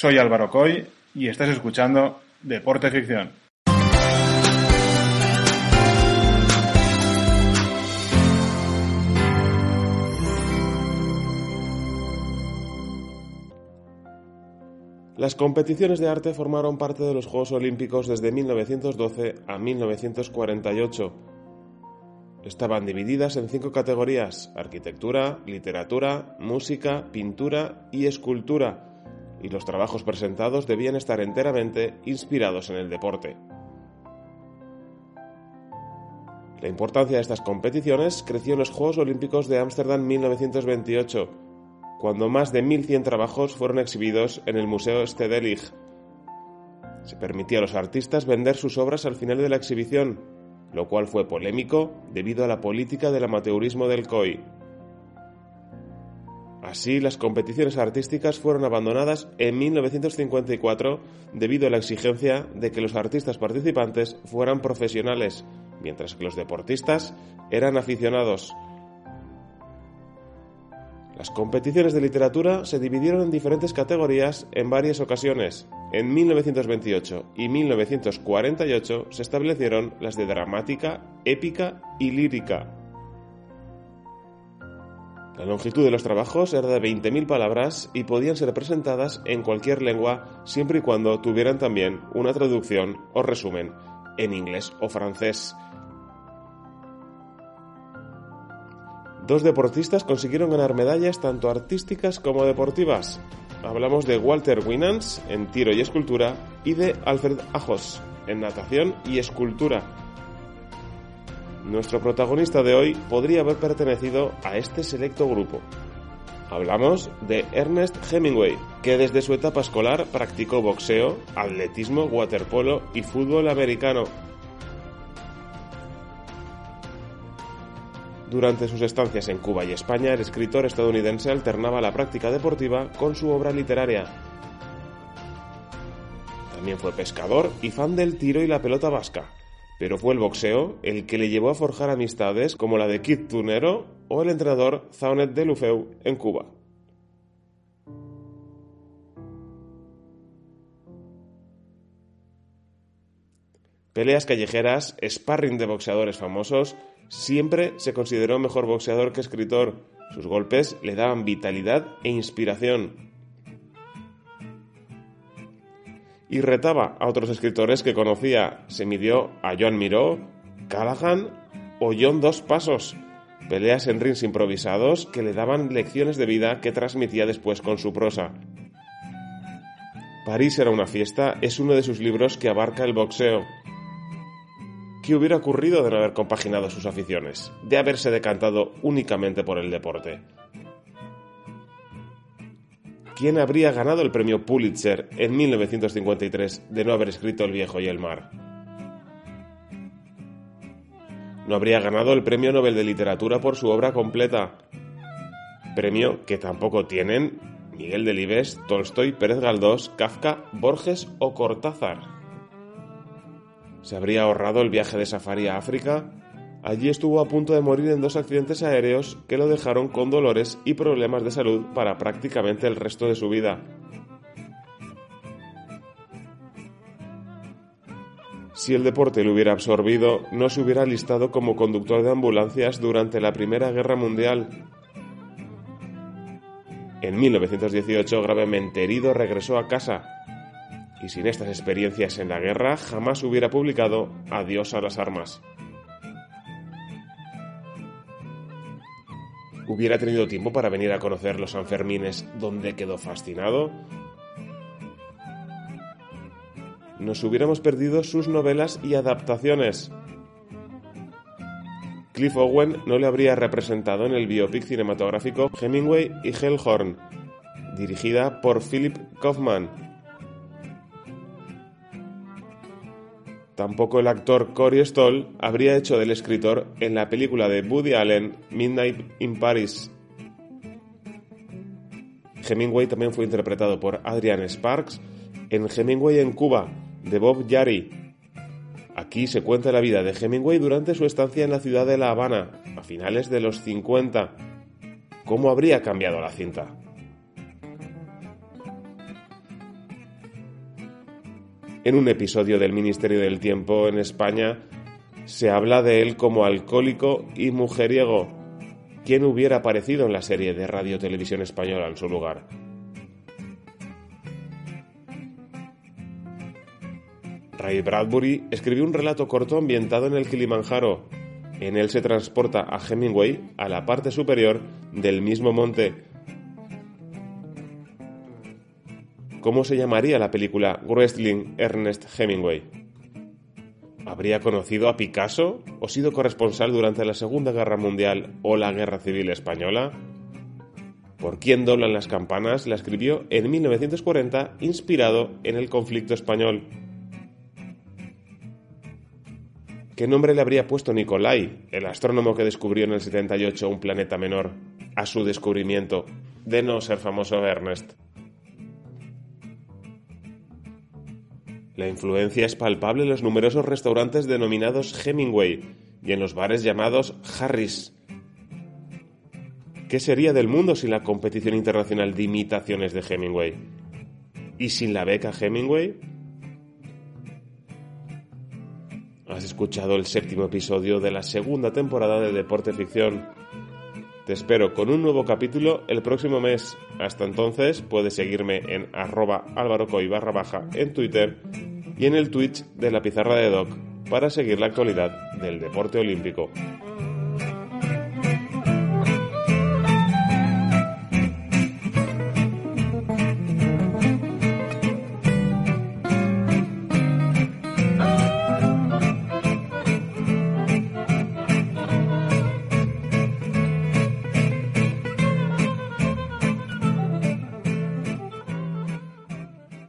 Soy Álvaro Coy y estás escuchando Deporte Ficción. Las competiciones de arte formaron parte de los Juegos Olímpicos desde 1912 a 1948. Estaban divididas en cinco categorías, arquitectura, literatura, música, pintura y escultura, y los trabajos presentados debían estar enteramente inspirados en el deporte. La importancia de estas competiciones creció en los Juegos Olímpicos de Ámsterdam 1928, cuando más de 1.100 trabajos fueron exhibidos en el Museo Stedelijk. Se permitía a los artistas vender sus obras al final de la exhibición, lo cual fue polémico debido a la política del amateurismo del COI. Así, las competiciones artísticas fueron abandonadas en 1954 debido a la exigencia de que los artistas participantes fueran profesionales, mientras que los deportistas eran aficionados, las competiciones de literatura se dividieron en diferentes categorías en varias ocasiones. En 1928 y 1948 se establecieron las de dramática, épica y lírica. La longitud de los trabajos era de 20.000 palabras y podían ser presentadas en cualquier lengua siempre y cuando tuvieran también una traducción o resumen en inglés o francés. Dos deportistas consiguieron ganar medallas tanto artísticas como deportivas. Hablamos de Walter Winans en tiro y escultura y de Alfred Ajos en natación y escultura. Nuestro protagonista de hoy podría haber pertenecido a este selecto grupo. Hablamos de Ernest Hemingway, que desde su etapa escolar practicó boxeo, atletismo, waterpolo y fútbol americano, Durante sus estancias en Cuba y España, el escritor estadounidense alternaba la práctica deportiva con su obra literaria. También fue pescador y fan del tiro y la pelota vasca, pero fue el boxeo el que le llevó a forjar amistades como la de Kid Tunero o el entrenador Zaunet de Lufeu en Cuba. Peleas callejeras, sparring de boxeadores famosos, Siempre se consideró mejor boxeador que escritor. Sus golpes le daban vitalidad e inspiración. Y retaba a otros escritores que conocía. Se midió a Joan Miró, Callahan o John Dos Pasos. Peleas en rings improvisados que le daban lecciones de vida que transmitía después con su prosa. París era una fiesta es uno de sus libros que abarca el boxeo. ¿Qué hubiera ocurrido de no haber compaginado sus aficiones, de haberse decantado únicamente por el deporte? ¿Quién habría ganado el premio Pulitzer en 1953 de no haber escrito El viejo y el mar? No habría ganado el premio Nobel de Literatura por su obra completa, premio que tampoco tienen Miguel Delibes, Tolstoy, Pérez Galdós, Kafka, Borges o Cortázar. ¿Se habría ahorrado el viaje de safari a África? Allí estuvo a punto de morir en dos accidentes aéreos que lo dejaron con dolores y problemas de salud para prácticamente el resto de su vida. Si el deporte lo hubiera absorbido, no se hubiera listado como conductor de ambulancias durante la Primera Guerra Mundial. En 1918, gravemente herido, regresó a casa, y sin estas experiencias en la guerra jamás hubiera publicado Adiós a las armas. ¿Hubiera tenido tiempo para venir a conocer los Sanfermines donde quedó fascinado? Nos hubiéramos perdido sus novelas y adaptaciones. Cliff Owen no le habría representado en el biopic cinematográfico Hemingway y Hellhorn, dirigida por Philip Kaufman, Tampoco el actor Corey Stoll habría hecho del escritor en la película de Woody Allen Midnight in Paris. Hemingway también fue interpretado por Adrian Sparks en Hemingway en Cuba, de Bob Yari. Aquí se cuenta la vida de Hemingway durante su estancia en la ciudad de La Habana, a finales de los 50. ¿Cómo habría cambiado la cinta? En un episodio del Ministerio del Tiempo en España se habla de él como alcohólico y mujeriego. ¿Quién hubiera aparecido en la serie de Radio Televisión Española en su lugar? Ray Bradbury escribió un relato corto ambientado en el Kilimanjaro. En él se transporta a Hemingway a la parte superior del mismo monte. ¿Cómo se llamaría la película Wrestling Ernest Hemingway? ¿Habría conocido a Picasso o sido corresponsal durante la Segunda Guerra Mundial o la Guerra Civil Española? ¿Por quién doblan las campanas? la escribió en 1940 inspirado en el conflicto español. ¿Qué nombre le habría puesto Nicolai, el astrónomo que descubrió en el 78 un planeta menor, a su descubrimiento de no ser famoso Ernest? La influencia es palpable en los numerosos restaurantes denominados Hemingway y en los bares llamados Harris. ¿Qué sería del mundo sin la competición internacional de imitaciones de Hemingway? ¿Y sin la beca Hemingway? Has escuchado el séptimo episodio de la segunda temporada de Deporte Ficción. Te espero con un nuevo capítulo el próximo mes. Hasta entonces puedes seguirme en arroba barra baja en Twitter y en el Twitch de la pizarra de Doc para seguir la actualidad del deporte olímpico.